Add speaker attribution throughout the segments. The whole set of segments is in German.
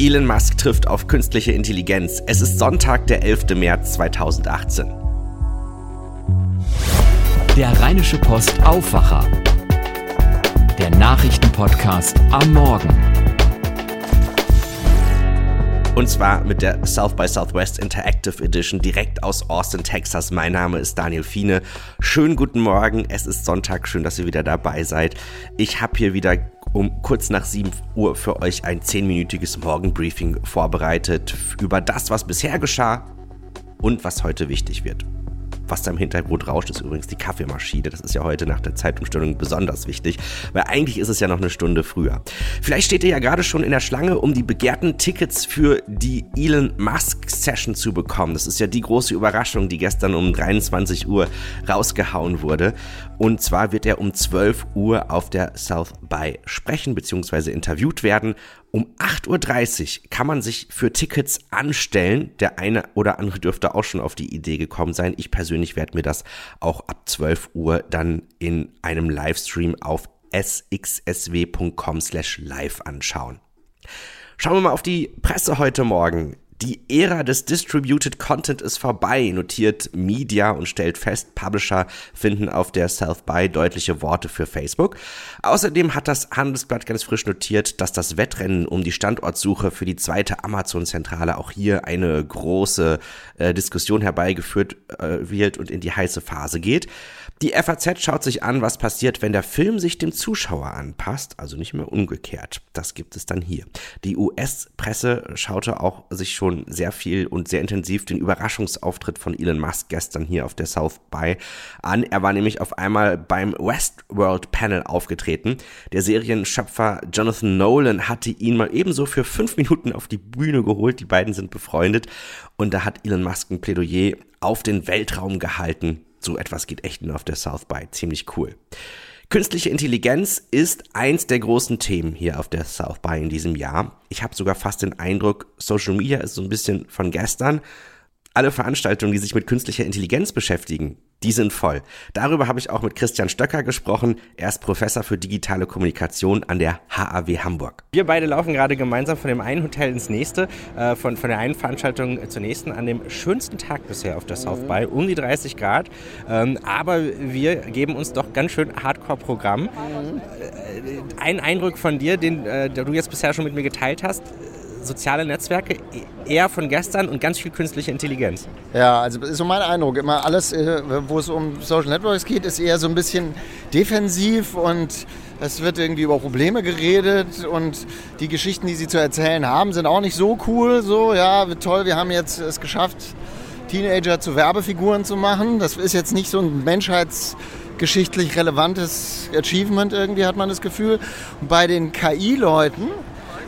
Speaker 1: Elon Musk trifft auf künstliche Intelligenz. Es ist Sonntag, der 11. März 2018.
Speaker 2: Der Rheinische Post Aufwacher. Der Nachrichtenpodcast am Morgen.
Speaker 1: Und zwar mit der South by Southwest Interactive Edition direkt aus Austin, Texas. Mein Name ist Daniel Fiene. Schönen guten Morgen. Es ist Sonntag. Schön, dass ihr wieder dabei seid. Ich habe hier wieder um kurz nach 7 Uhr für euch ein 10-minütiges Morgenbriefing vorbereitet über das, was bisher geschah und was heute wichtig wird. Was da im Hintergrund rauscht, ist übrigens die Kaffeemaschine. Das ist ja heute nach der Zeitumstellung besonders wichtig, weil eigentlich ist es ja noch eine Stunde früher. Vielleicht steht ihr ja gerade schon in der Schlange, um die begehrten Tickets für die Elon Musk Session zu bekommen. Das ist ja die große Überraschung, die gestern um 23 Uhr rausgehauen wurde. Und zwar wird er um 12 Uhr auf der South by sprechen bzw. interviewt werden. Um 8.30 Uhr kann man sich für Tickets anstellen. Der eine oder andere dürfte auch schon auf die Idee gekommen sein. Ich persönlich werde mir das auch ab 12 Uhr dann in einem Livestream auf sxsw.com slash live anschauen. Schauen wir mal auf die Presse heute Morgen. Die Ära des Distributed Content ist vorbei, notiert Media und stellt fest, Publisher finden auf der by deutliche Worte für Facebook. Außerdem hat das Handelsblatt ganz frisch notiert, dass das Wettrennen um die Standortsuche für die zweite Amazon-Zentrale auch hier eine große äh, Diskussion herbeigeführt äh, wird und in die heiße Phase geht. Die FAZ schaut sich an, was passiert, wenn der Film sich dem Zuschauer anpasst, also nicht mehr umgekehrt. Das gibt es dann hier. Die US-Presse schaute auch sich schon sehr viel und sehr intensiv den Überraschungsauftritt von Elon Musk gestern hier auf der South by an. Er war nämlich auf einmal beim Westworld Panel aufgetreten. Der Serienschöpfer Jonathan Nolan hatte ihn mal ebenso für fünf Minuten auf die Bühne geholt. Die beiden sind befreundet und da hat Elon Musk ein Plädoyer auf den Weltraum gehalten so etwas geht echt nur auf der South by. Ziemlich cool. Künstliche Intelligenz ist eins der großen Themen hier auf der South by in diesem Jahr. Ich habe sogar fast den Eindruck, Social Media ist so ein bisschen von gestern. Alle Veranstaltungen, die sich mit künstlicher Intelligenz beschäftigen, die sind voll. Darüber habe ich auch mit Christian Stöcker gesprochen. Er ist Professor für digitale Kommunikation an der HAW Hamburg. Wir beide laufen gerade gemeinsam von dem einen Hotel ins nächste, äh, von, von der einen Veranstaltung zur nächsten, an dem schönsten Tag bisher auf der. South by, um die 30 Grad. Ähm, aber wir geben uns doch ganz schön Hardcore-Programm. Äh, ein Eindruck von dir, den äh, du jetzt bisher schon mit mir geteilt hast, soziale Netzwerke eher von gestern und ganz viel künstliche Intelligenz.
Speaker 3: Ja, also ist so mein Eindruck. Immer alles, äh, wo es um Social Networks geht, ist eher so ein bisschen defensiv und es wird irgendwie über Probleme geredet und die Geschichten, die sie zu erzählen haben, sind auch nicht so cool. So, ja, toll, wir haben jetzt es geschafft, Teenager zu Werbefiguren zu machen. Das ist jetzt nicht so ein menschheitsgeschichtlich relevantes Achievement irgendwie, hat man das Gefühl. Bei den KI-Leuten,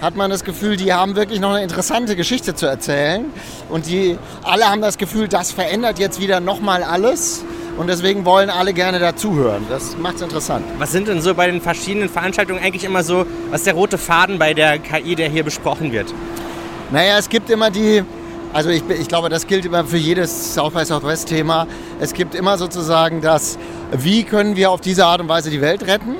Speaker 3: hat man das Gefühl, die haben wirklich noch eine interessante Geschichte zu erzählen. Und die alle haben das Gefühl, das verändert jetzt wieder nochmal alles. Und deswegen wollen alle gerne dazuhören. Das macht es interessant.
Speaker 1: Was sind denn so bei den verschiedenen Veranstaltungen eigentlich immer so, was ist der rote Faden bei der KI, der hier besprochen wird?
Speaker 3: Naja, es gibt immer die, also ich, ich glaube, das gilt immer für jedes South by Southwest Thema. Es gibt immer sozusagen das, wie können wir auf diese Art und Weise die Welt retten?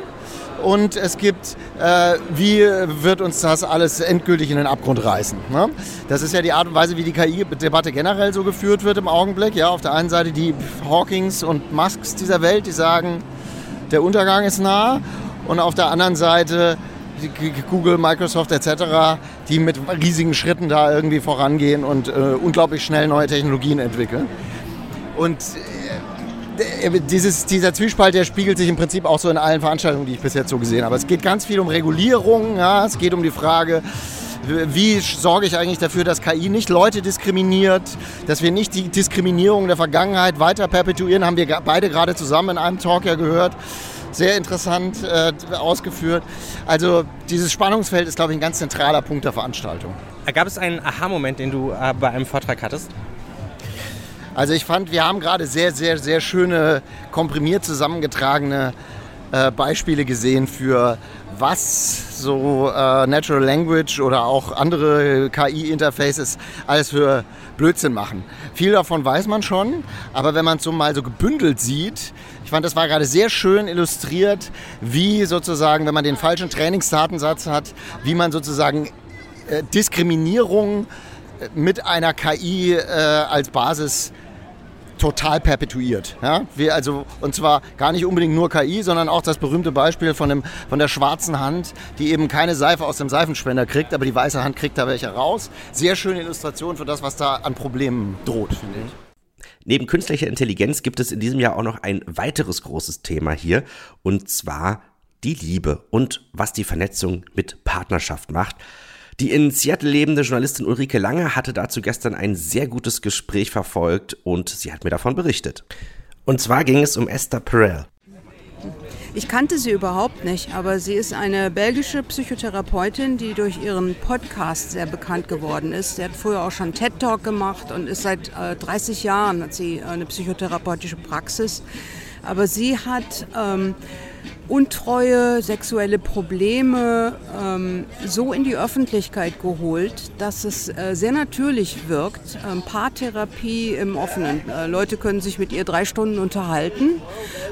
Speaker 3: Und es gibt, äh, wie wird uns das alles endgültig in den Abgrund reißen. Ne? Das ist ja die Art und Weise, wie die KI-Debatte generell so geführt wird im Augenblick. Ja, auf der einen Seite die Hawkings und Musks dieser Welt, die sagen, der Untergang ist nah und auf der anderen Seite Google, Microsoft etc., die mit riesigen Schritten da irgendwie vorangehen und äh, unglaublich schnell neue Technologien entwickeln. Und äh, dieses, dieser Zwiespalt, der spiegelt sich im Prinzip auch so in allen Veranstaltungen, die ich bis jetzt so gesehen habe. Es geht ganz viel um Regulierung, ja, es geht um die Frage, wie sorge ich eigentlich dafür, dass KI nicht Leute diskriminiert, dass wir nicht die Diskriminierung der Vergangenheit weiter perpetuieren, haben wir beide gerade zusammen in einem Talk ja gehört. Sehr interessant äh, ausgeführt. Also dieses Spannungsfeld ist, glaube ich, ein ganz zentraler Punkt der Veranstaltung.
Speaker 1: Gab es einen Aha-Moment, den du äh, bei einem Vortrag hattest?
Speaker 3: Also ich fand, wir haben gerade sehr, sehr, sehr schöne, komprimiert zusammengetragene äh, Beispiele gesehen für was so äh, Natural Language oder auch andere KI-Interfaces alles für Blödsinn machen. Viel davon weiß man schon, aber wenn man es so mal so gebündelt sieht, ich fand, das war gerade sehr schön illustriert, wie sozusagen, wenn man den falschen Trainingsdatensatz hat, wie man sozusagen äh, Diskriminierung mit einer KI äh, als Basis total perpetuiert. Ja? Wir also, und zwar gar nicht unbedingt nur KI, sondern auch das berühmte Beispiel von, dem, von der schwarzen Hand, die eben keine Seife aus dem Seifenspender kriegt, aber die weiße Hand kriegt da welche raus. Sehr schöne Illustration für das, was da an Problemen droht, finde ich.
Speaker 1: Neben künstlicher Intelligenz gibt es in diesem Jahr auch noch ein weiteres großes Thema hier, und zwar die Liebe und was die Vernetzung mit Partnerschaft macht. Die in Seattle lebende Journalistin Ulrike Lange hatte dazu gestern ein sehr gutes Gespräch verfolgt und sie hat mir davon berichtet. Und zwar ging es um Esther Perel.
Speaker 4: Ich kannte sie überhaupt nicht, aber sie ist eine belgische Psychotherapeutin, die durch ihren Podcast sehr bekannt geworden ist. Sie hat früher auch schon TED Talk gemacht und ist seit äh, 30 Jahren hat sie eine psychotherapeutische Praxis. Aber sie hat ähm, Untreue, sexuelle Probleme ähm, so in die Öffentlichkeit geholt, dass es äh, sehr natürlich wirkt. Ähm, Paartherapie im Offenen. Äh, Leute können sich mit ihr drei Stunden unterhalten,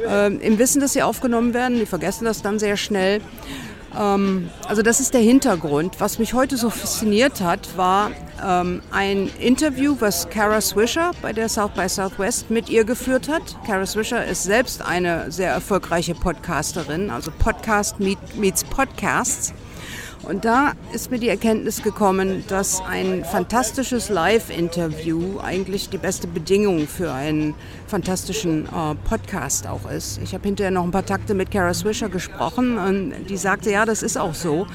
Speaker 4: äh, im Wissen, dass sie aufgenommen werden. Die vergessen das dann sehr schnell. Ähm, also das ist der Hintergrund. Was mich heute so fasziniert hat, war ähm, ein Interview, was Kara Swisher bei der South by Southwest mit ihr geführt hat. Kara Swisher ist selbst eine sehr erfolgreiche Podcasterin, also Podcast meets Podcasts. Und da ist mir die Erkenntnis gekommen, dass ein fantastisches Live-Interview eigentlich die beste Bedingung für einen fantastischen äh, Podcast auch ist. Ich habe hinterher noch ein paar Takte mit Kara Swisher gesprochen und die sagte, ja, das ist auch so,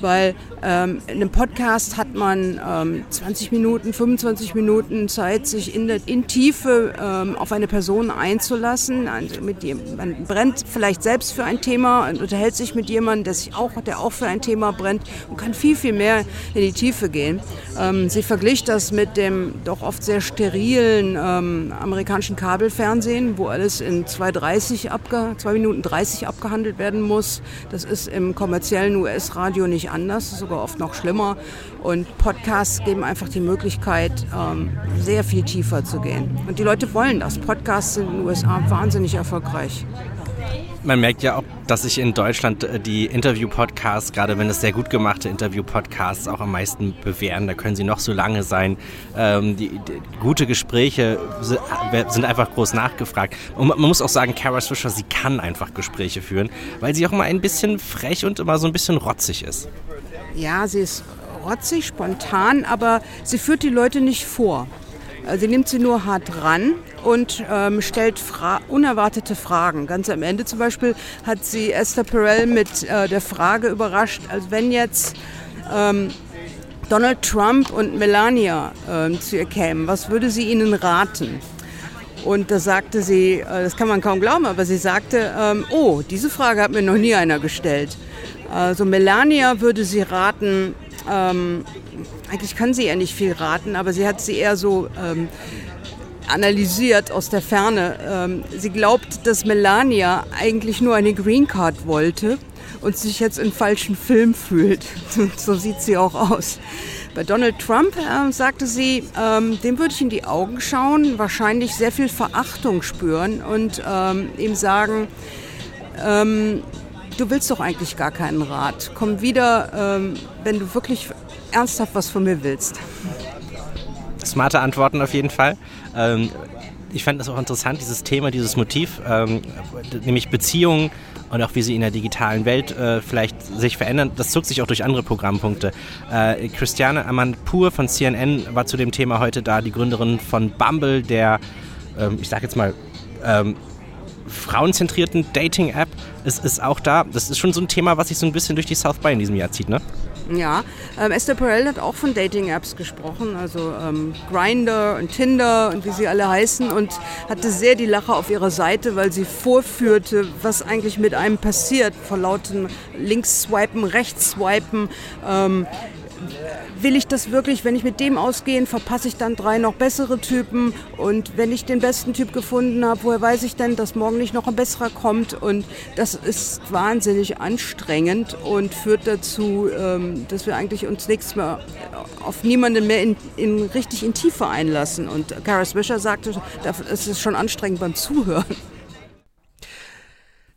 Speaker 4: weil ähm, in einem Podcast hat man ähm, 20 Minuten, 25 Minuten Zeit, sich in, in Tiefe ähm, auf eine Person einzulassen. Also mit dem, man brennt vielleicht selbst für ein Thema und unterhält sich mit jemandem, der, sich auch, der auch für ein Thema brennt und kann viel, viel mehr in die Tiefe gehen. Ähm, sie verglich das mit dem doch oft sehr sterilen ähm, amerikanischen Kabel Kabelfernsehen, wo alles in 2, abge 2 Minuten 30 abgehandelt werden muss. Das ist im kommerziellen US-Radio nicht anders, sogar oft noch schlimmer. Und Podcasts geben einfach die Möglichkeit, ähm, sehr viel tiefer zu gehen. Und die Leute wollen das. Podcasts sind in den USA wahnsinnig erfolgreich
Speaker 1: man merkt ja auch, dass sich in Deutschland äh, die Interview-Podcasts, gerade wenn es sehr gut gemachte Interview-Podcasts, auch am meisten bewähren. Da können sie noch so lange sein. Ähm, die, die, gute Gespräche sind einfach groß nachgefragt. Und man muss auch sagen, Kara Swisher, sie kann einfach Gespräche führen, weil sie auch immer ein bisschen frech und immer so ein bisschen rotzig ist.
Speaker 4: Ja, sie ist rotzig, spontan, aber sie führt die Leute nicht vor. Sie nimmt sie nur hart ran und ähm, stellt Fra unerwartete Fragen. Ganz am Ende zum Beispiel hat sie Esther Perel mit äh, der Frage überrascht, als wenn jetzt ähm, Donald Trump und Melania ähm, zu ihr kämen, was würde sie ihnen raten? Und da sagte sie, äh, das kann man kaum glauben, aber sie sagte, ähm, oh, diese Frage hat mir noch nie einer gestellt. Also Melania würde sie raten, ähm, eigentlich kann sie ja nicht viel raten, aber sie hat sie eher so ähm, analysiert aus der Ferne. Ähm, sie glaubt, dass Melania eigentlich nur eine Green Card wollte und sich jetzt in falschen Film fühlt. so sieht sie auch aus. Bei Donald Trump äh, sagte sie, ähm, dem würde ich in die Augen schauen, wahrscheinlich sehr viel Verachtung spüren und ähm, ihm sagen, ähm, du willst doch eigentlich gar keinen Rat. Komm wieder, ähm, wenn du wirklich ernsthaft was von mir willst.
Speaker 1: Smarte Antworten auf jeden Fall. Ähm, ich fand das auch interessant, dieses Thema, dieses Motiv, ähm, nämlich Beziehungen und auch wie sie in der digitalen Welt äh, vielleicht sich verändern. Das zog sich auch durch andere Programmpunkte. Äh, Christiane Amanpour von CNN war zu dem Thema heute da, die Gründerin von Bumble, der, ähm, ich sag jetzt mal, ähm, frauenzentrierten Dating-App ist, ist auch da. Das ist schon so ein Thema, was sich so ein bisschen durch die South by in diesem Jahr zieht, ne?
Speaker 4: Ja, ähm, Esther Perel hat auch von Dating-Apps gesprochen, also ähm, Grinder und Tinder und wie sie alle heißen und hatte sehr die Lache auf ihrer Seite, weil sie vorführte, was eigentlich mit einem passiert, vor lautem Links-Swipen, Rechts-Swipen. Ähm, will ich das wirklich, wenn ich mit dem ausgehe, verpasse ich dann drei noch bessere Typen. Und wenn ich den besten Typ gefunden habe, woher weiß ich denn, dass morgen nicht noch ein besserer kommt? Und das ist wahnsinnig anstrengend und führt dazu, ähm, dass wir eigentlich uns nichts mehr auf niemanden mehr in, in richtig in Tiefe einlassen. Und Kara Swisher sagte, es ist schon anstrengend beim Zuhören.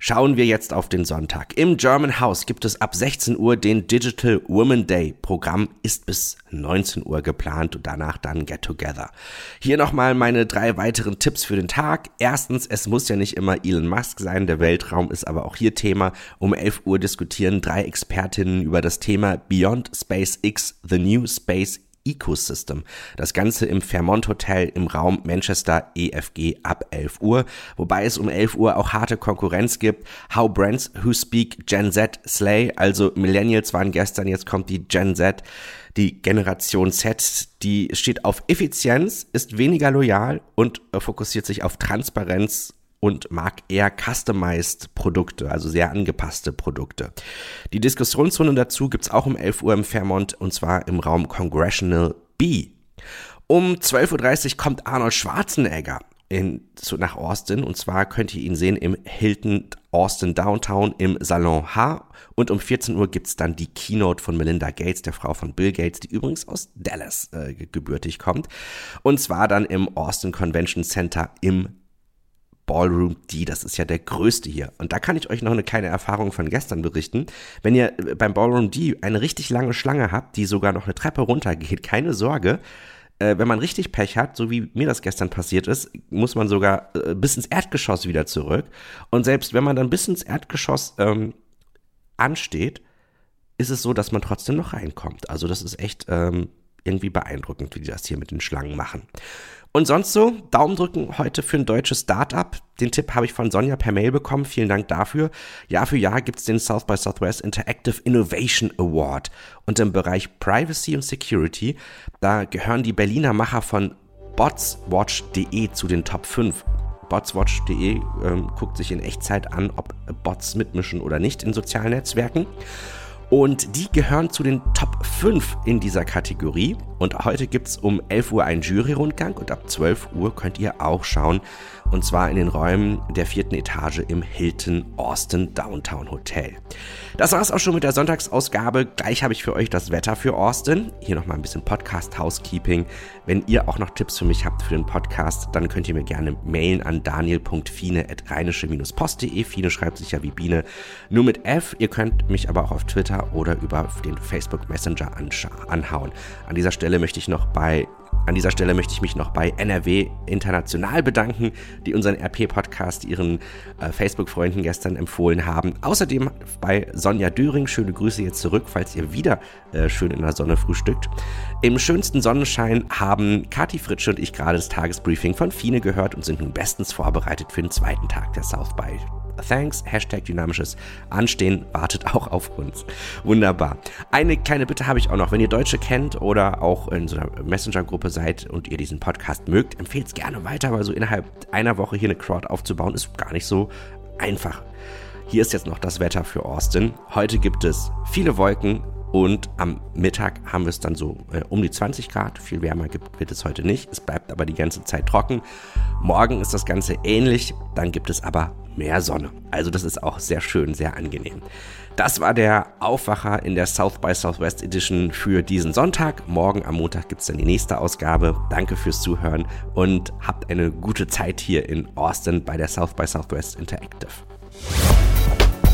Speaker 1: Schauen wir jetzt auf den Sonntag. Im German House gibt es ab 16 Uhr den Digital Women Day. Programm ist bis 19 Uhr geplant und danach dann Get Together. Hier nochmal meine drei weiteren Tipps für den Tag. Erstens, es muss ja nicht immer Elon Musk sein, der Weltraum ist aber auch hier Thema. Um 11 Uhr diskutieren drei Expertinnen über das Thema Beyond SpaceX, The New Space Ecosystem. Das Ganze im Fairmont Hotel im Raum Manchester EFG ab 11 Uhr, wobei es um 11 Uhr auch harte Konkurrenz gibt. How Brands Who Speak Gen Z Slay, also Millennials waren gestern, jetzt kommt die Gen Z. Die Generation Z, die steht auf Effizienz, ist weniger loyal und fokussiert sich auf Transparenz und mag eher customized Produkte, also sehr angepasste Produkte. Die Diskussionsrunde dazu gibt's auch um 11 Uhr im Fairmont und zwar im Raum Congressional B. Um 12.30 Uhr kommt Arnold Schwarzenegger in, zu, nach Austin und zwar könnt ihr ihn sehen im Hilton Austin Downtown im Salon H und um 14 Uhr gibt's dann die Keynote von Melinda Gates, der Frau von Bill Gates, die übrigens aus Dallas äh, gebürtig kommt und zwar dann im Austin Convention Center im Ballroom D, das ist ja der größte hier. Und da kann ich euch noch eine kleine Erfahrung von gestern berichten. Wenn ihr beim Ballroom D eine richtig lange Schlange habt, die sogar noch eine Treppe runtergeht, keine Sorge, äh, wenn man richtig Pech hat, so wie mir das gestern passiert ist, muss man sogar äh, bis ins Erdgeschoss wieder zurück. Und selbst wenn man dann bis ins Erdgeschoss ähm, ansteht, ist es so, dass man trotzdem noch reinkommt. Also das ist echt ähm, irgendwie beeindruckend, wie die das hier mit den Schlangen machen. Und sonst so, Daumen drücken heute für ein deutsches Startup. Den Tipp habe ich von Sonja per Mail bekommen. Vielen Dank dafür. Jahr für Jahr gibt es den South by Southwest Interactive Innovation Award. Und im Bereich Privacy und Security, da gehören die Berliner Macher von botswatch.de zu den Top 5. Botswatch.de ähm, guckt sich in Echtzeit an, ob Bots mitmischen oder nicht in sozialen Netzwerken. Und die gehören zu den Top 5 in dieser Kategorie. Und heute gibt es um 11 Uhr einen Jury-Rundgang und ab 12 Uhr könnt ihr auch schauen. Und zwar in den Räumen der vierten Etage im Hilton Austin Downtown Hotel. Das war's auch schon mit der Sonntagsausgabe. Gleich habe ich für euch das Wetter für Austin. Hier nochmal ein bisschen Podcast-Housekeeping. Wenn ihr auch noch Tipps für mich habt für den Podcast, dann könnt ihr mir gerne mailen an daniel.fiene.rheinische-post.de. Fiene schreibt sich ja wie Biene, nur mit F. Ihr könnt mich aber auch auf Twitter oder über den Facebook Messenger anhauen. An dieser Stelle möchte ich noch bei an dieser Stelle möchte ich mich noch bei NRW International bedanken, die unseren RP-Podcast ihren äh, Facebook-Freunden gestern empfohlen haben. Außerdem bei Sonja Düring, schöne Grüße jetzt zurück, falls ihr wieder äh, schön in der Sonne frühstückt. Im schönsten Sonnenschein haben Kati Fritsche und ich gerade das Tagesbriefing von Fine gehört und sind nun bestens vorbereitet für den zweiten Tag der South by Thanks, Hashtag dynamisches Anstehen wartet auch auf uns. Wunderbar. Eine kleine Bitte habe ich auch noch. Wenn ihr Deutsche kennt oder auch in so einer Messenger-Gruppe seid und ihr diesen Podcast mögt, empfehlt es gerne weiter, weil so innerhalb einer Woche hier eine Crowd aufzubauen ist gar nicht so einfach. Hier ist jetzt noch das Wetter für Austin. Heute gibt es viele Wolken, und am Mittag haben wir es dann so äh, um die 20 Grad. Viel wärmer gibt, wird es heute nicht. Es bleibt aber die ganze Zeit trocken. Morgen ist das Ganze ähnlich. Dann gibt es aber mehr Sonne. Also das ist auch sehr schön, sehr angenehm. Das war der Aufwacher in der South by Southwest Edition für diesen Sonntag. Morgen am Montag gibt es dann die nächste Ausgabe. Danke fürs Zuhören und habt eine gute Zeit hier in Austin bei der South by Southwest Interactive.